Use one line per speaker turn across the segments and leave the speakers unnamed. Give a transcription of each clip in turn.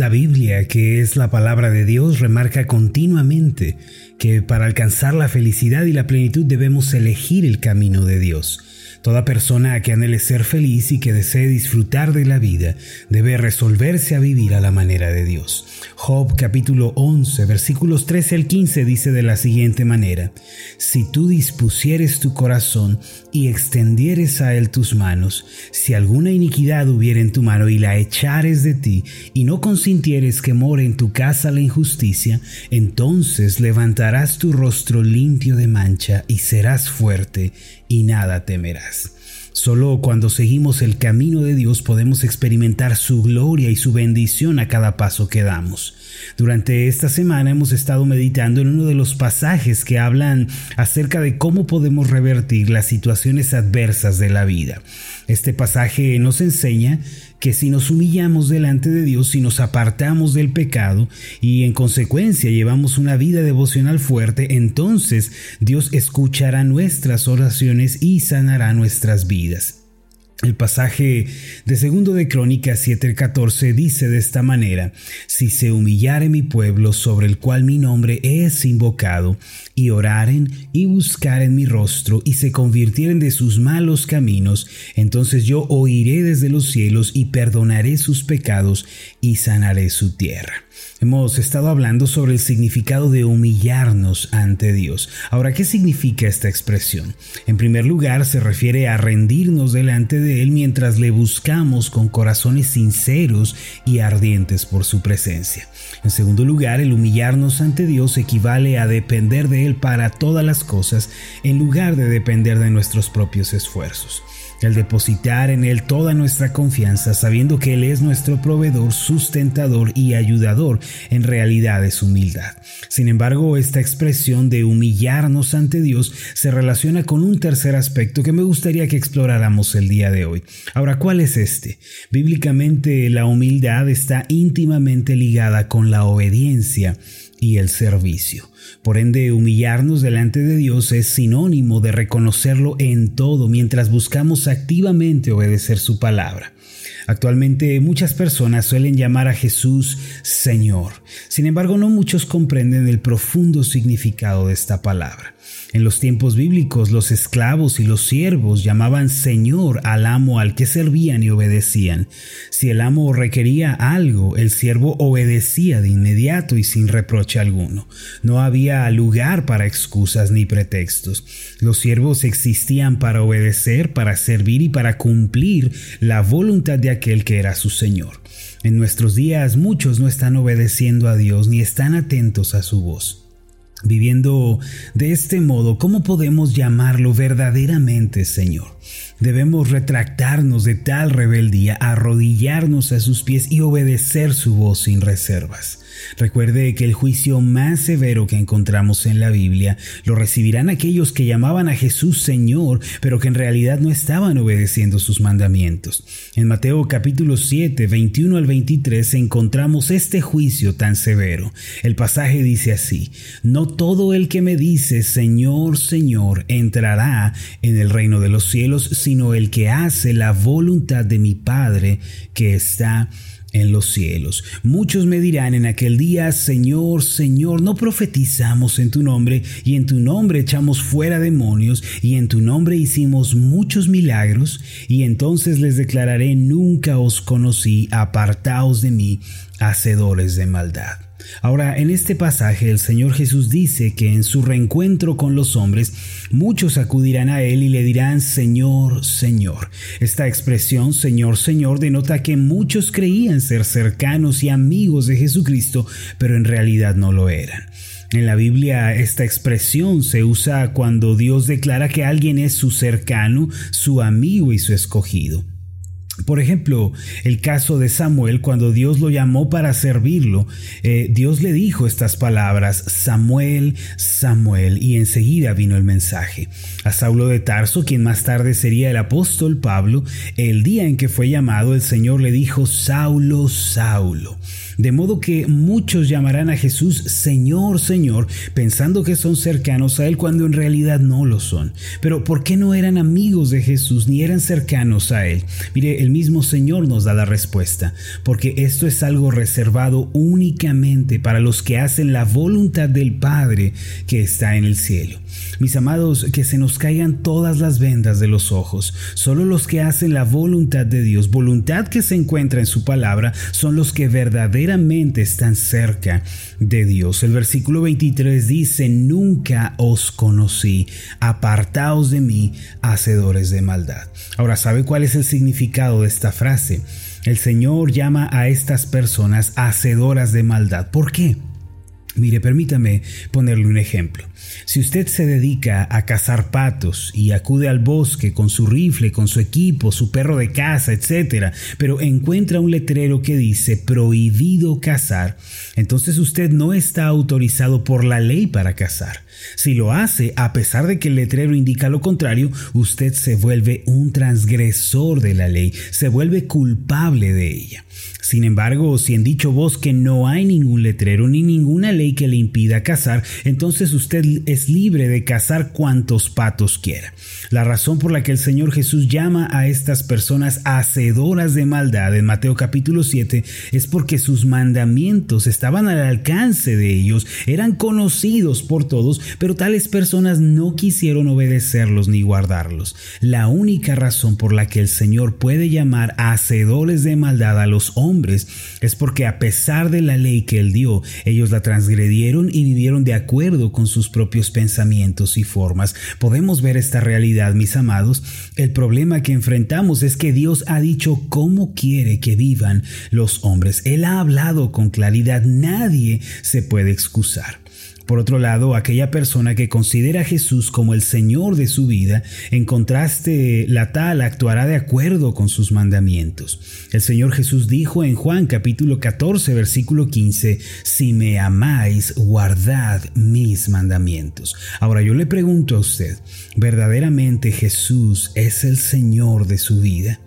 La Biblia, que es la palabra de Dios, remarca continuamente que para alcanzar la felicidad y la plenitud debemos elegir el camino de Dios. Toda persona que anhele ser feliz y que desee disfrutar de la vida debe resolverse a vivir a la manera de Dios. Job capítulo 11 versículos 13 al 15 dice de la siguiente manera, Si tú dispusieres tu corazón y extendieres a él tus manos, si alguna iniquidad hubiera en tu mano y la echares de ti, y no consintieres que more en tu casa la injusticia, entonces levantarás tu rostro limpio de mancha y serás fuerte y nada temerás. Solo cuando seguimos el camino de Dios podemos experimentar su gloria y su bendición a cada paso que damos. Durante esta semana hemos estado meditando en uno de los pasajes que hablan acerca de cómo podemos revertir las situaciones adversas de la vida. Este pasaje nos enseña que si nos humillamos delante de Dios, si nos apartamos del pecado y en consecuencia llevamos una vida devocional fuerte, entonces Dios escuchará nuestras oraciones y sanará nuestras vidas. El pasaje de segundo de Crónicas 7:14 dice de esta manera, si se humillare mi pueblo sobre el cual mi nombre es invocado, y oraren y buscaren mi rostro y se convirtieren de sus malos caminos, entonces yo oiré desde los cielos y perdonaré sus pecados y sanaré su tierra. Hemos estado hablando sobre el significado de humillarnos ante Dios. Ahora, ¿qué significa esta expresión? En primer lugar, se refiere a rendirnos delante de Él mientras le buscamos con corazones sinceros y ardientes por su presencia. En segundo lugar, el humillarnos ante Dios equivale a depender de Él para todas las cosas en lugar de depender de nuestros propios esfuerzos el depositar en Él toda nuestra confianza, sabiendo que Él es nuestro proveedor, sustentador y ayudador, en realidad es humildad. Sin embargo, esta expresión de humillarnos ante Dios se relaciona con un tercer aspecto que me gustaría que exploráramos el día de hoy. Ahora, ¿cuál es este? Bíblicamente, la humildad está íntimamente ligada con la obediencia y el servicio. Por ende, humillarnos delante de Dios es sinónimo de reconocerlo en todo mientras buscamos activamente obedecer su palabra. Actualmente muchas personas suelen llamar a Jesús Señor. Sin embargo, no muchos comprenden el profundo significado de esta palabra. En los tiempos bíblicos los esclavos y los siervos llamaban Señor al amo al que servían y obedecían. Si el amo requería algo, el siervo obedecía de inmediato y sin reproche alguno. No había lugar para excusas ni pretextos. Los siervos existían para obedecer, para servir y para cumplir la voluntad de aquel que era su Señor. En nuestros días muchos no están obedeciendo a Dios ni están atentos a su voz. Viviendo de este modo, ¿cómo podemos llamarlo verdaderamente Señor? Debemos retractarnos de tal rebeldía, arrodillarnos a sus pies y obedecer su voz sin reservas. Recuerde que el juicio más severo que encontramos en la Biblia lo recibirán aquellos que llamaban a Jesús Señor, pero que en realidad no estaban obedeciendo sus mandamientos. En Mateo capítulo 7, 21 al 23 encontramos este juicio tan severo. El pasaje dice así, No todo el que me dice Señor, Señor entrará en el reino de los cielos, sino el que hace la voluntad de mi Padre que está en los cielos. Muchos me dirán en aquel día, Señor, Señor, no profetizamos en tu nombre, y en tu nombre echamos fuera demonios, y en tu nombre hicimos muchos milagros, y entonces les declararé, nunca os conocí, apartaos de mí, hacedores de maldad. Ahora, en este pasaje el Señor Jesús dice que en su reencuentro con los hombres, muchos acudirán a Él y le dirán, Señor, Señor. Esta expresión, Señor, Señor, denota que muchos creían ser cercanos y amigos de Jesucristo, pero en realidad no lo eran. En la Biblia esta expresión se usa cuando Dios declara que alguien es su cercano, su amigo y su escogido. Por ejemplo, el caso de Samuel, cuando Dios lo llamó para servirlo, eh, Dios le dijo estas palabras, Samuel, Samuel, y enseguida vino el mensaje. A Saulo de Tarso, quien más tarde sería el apóstol Pablo, el día en que fue llamado, el Señor le dijo, Saulo, Saulo. De modo que muchos llamarán a Jesús Señor, Señor, pensando que son cercanos a Él cuando en realidad no lo son. Pero ¿por qué no eran amigos de Jesús ni eran cercanos a Él? Mire, el mismo Señor nos da la respuesta, porque esto es algo reservado únicamente para los que hacen la voluntad del Padre que está en el cielo. Mis amados, que se nos caigan todas las vendas de los ojos. Solo los que hacen la voluntad de Dios, voluntad que se encuentra en su palabra, son los que verdaderamente están cerca de Dios. El versículo 23 dice, nunca os conocí, apartaos de mí, hacedores de maldad. Ahora, ¿sabe cuál es el significado de esta frase? El Señor llama a estas personas hacedoras de maldad. ¿Por qué? Mire, permítame ponerle un ejemplo. Si usted se dedica a cazar patos y acude al bosque con su rifle, con su equipo, su perro de caza, etc., pero encuentra un letrero que dice prohibido cazar, entonces usted no está autorizado por la ley para cazar. Si lo hace, a pesar de que el letrero indica lo contrario, usted se vuelve un transgresor de la ley, se vuelve culpable de ella. Sin embargo, si en dicho bosque no hay ningún letrero ni ninguna ley que le impida cazar, entonces usted es libre de cazar cuantos patos quiera. La razón por la que el Señor Jesús llama a estas personas hacedoras de maldad en Mateo capítulo 7 es porque sus mandamientos estaban al alcance de ellos, eran conocidos por todos, pero tales personas no quisieron obedecerlos ni guardarlos. La única razón por la que el Señor puede llamar hacedores de maldad a los hombres es porque a pesar de la ley que él dio, ellos la transgredieron y vivieron de acuerdo con sus propios pensamientos y formas. Podemos ver esta realidad, mis amados. El problema que enfrentamos es que Dios ha dicho cómo quiere que vivan los hombres. Él ha hablado con claridad. Nadie se puede excusar. Por otro lado, aquella persona que considera a Jesús como el Señor de su vida, en contraste, la tal actuará de acuerdo con sus mandamientos. El Señor Jesús dijo en Juan capítulo 14 versículo 15, si me amáis, guardad mis mandamientos. Ahora yo le pregunto a usted, ¿verdaderamente Jesús es el Señor de su vida?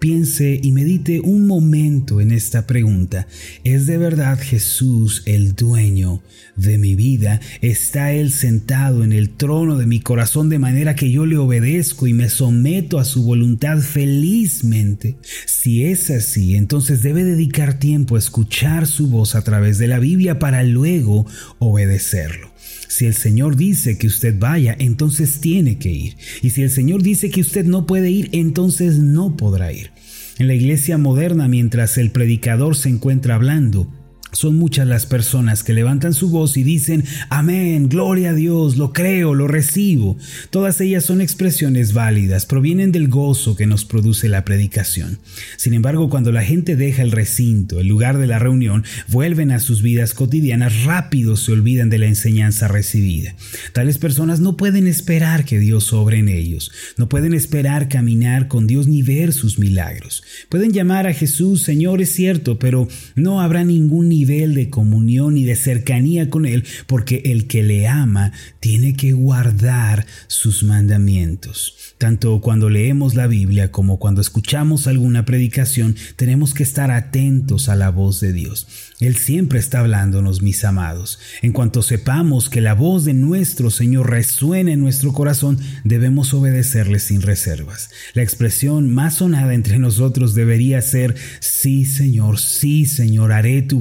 Piense y medite un momento en esta pregunta. ¿Es de verdad Jesús el dueño de mi vida? ¿Está Él sentado en el trono de mi corazón de manera que yo le obedezco y me someto a su voluntad felizmente? Si es así, entonces debe dedicar tiempo a escuchar su voz a través de la Biblia para luego obedecerlo. Si el Señor dice que usted vaya, entonces tiene que ir. Y si el Señor dice que usted no puede ir, entonces no podrá ir. En la iglesia moderna, mientras el predicador se encuentra hablando, son muchas las personas que levantan su voz y dicen, amén, gloria a Dios, lo creo, lo recibo. Todas ellas son expresiones válidas, provienen del gozo que nos produce la predicación. Sin embargo, cuando la gente deja el recinto, el lugar de la reunión, vuelven a sus vidas cotidianas, rápido se olvidan de la enseñanza recibida. Tales personas no pueden esperar que Dios obre en ellos, no pueden esperar caminar con Dios ni ver sus milagros. Pueden llamar a Jesús Señor, es cierto, pero no habrá ningún nivel de comunión y de cercanía con Él, porque el que le ama tiene que guardar sus mandamientos. Tanto cuando leemos la Biblia como cuando escuchamos alguna predicación, tenemos que estar atentos a la voz de Dios. Él siempre está hablándonos, mis amados. En cuanto sepamos que la voz de nuestro Señor resuena en nuestro corazón, debemos obedecerle sin reservas. La expresión más sonada entre nosotros debería ser, sí Señor, sí Señor, haré tu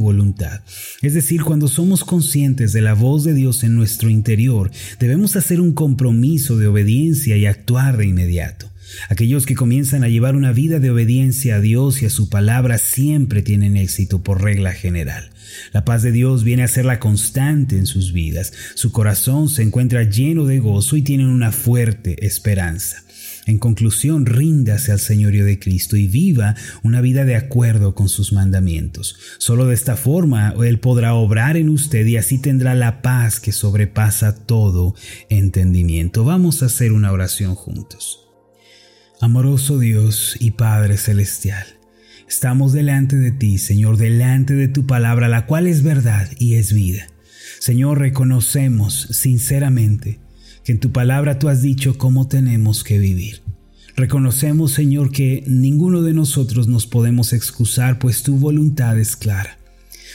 Es decir, cuando somos conscientes de la voz de Dios en nuestro interior, debemos hacer un compromiso de obediencia y actuar de inmediato. Aquellos que comienzan a llevar una vida de obediencia a Dios y a su palabra siempre tienen éxito por regla general. La paz de Dios viene a ser la constante en sus vidas. Su corazón se encuentra lleno de gozo y tienen una fuerte esperanza. En conclusión, ríndase al señorío de Cristo y viva una vida de acuerdo con sus mandamientos. Solo de esta forma Él podrá obrar en usted y así tendrá la paz que sobrepasa todo entendimiento. Vamos a hacer una oración juntos. Amoroso Dios y Padre Celestial, estamos delante de ti, Señor, delante de tu palabra, la cual es verdad y es vida. Señor, reconocemos sinceramente que en tu palabra tú has dicho cómo tenemos que vivir. Reconocemos, Señor, que ninguno de nosotros nos podemos excusar, pues tu voluntad es clara.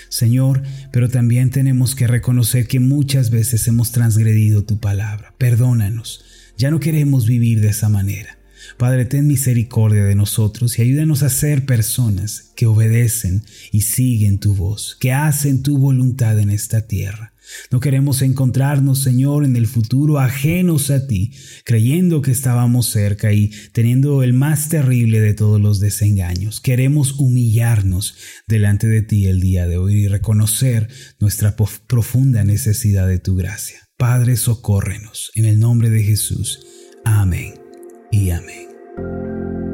Señor, pero también tenemos que reconocer que muchas veces hemos transgredido tu palabra. Perdónanos, ya no queremos vivir de esa manera. Padre, ten misericordia de nosotros y ayúdanos a ser personas que obedecen y siguen tu voz, que hacen tu voluntad en esta tierra. No queremos encontrarnos, Señor, en el futuro ajenos a ti, creyendo que estábamos cerca y teniendo el más terrible de todos los desengaños. Queremos humillarnos delante de ti el día de hoy y reconocer nuestra profunda necesidad de tu gracia. Padre, socórrenos. En el nombre de Jesús. Amén y amén.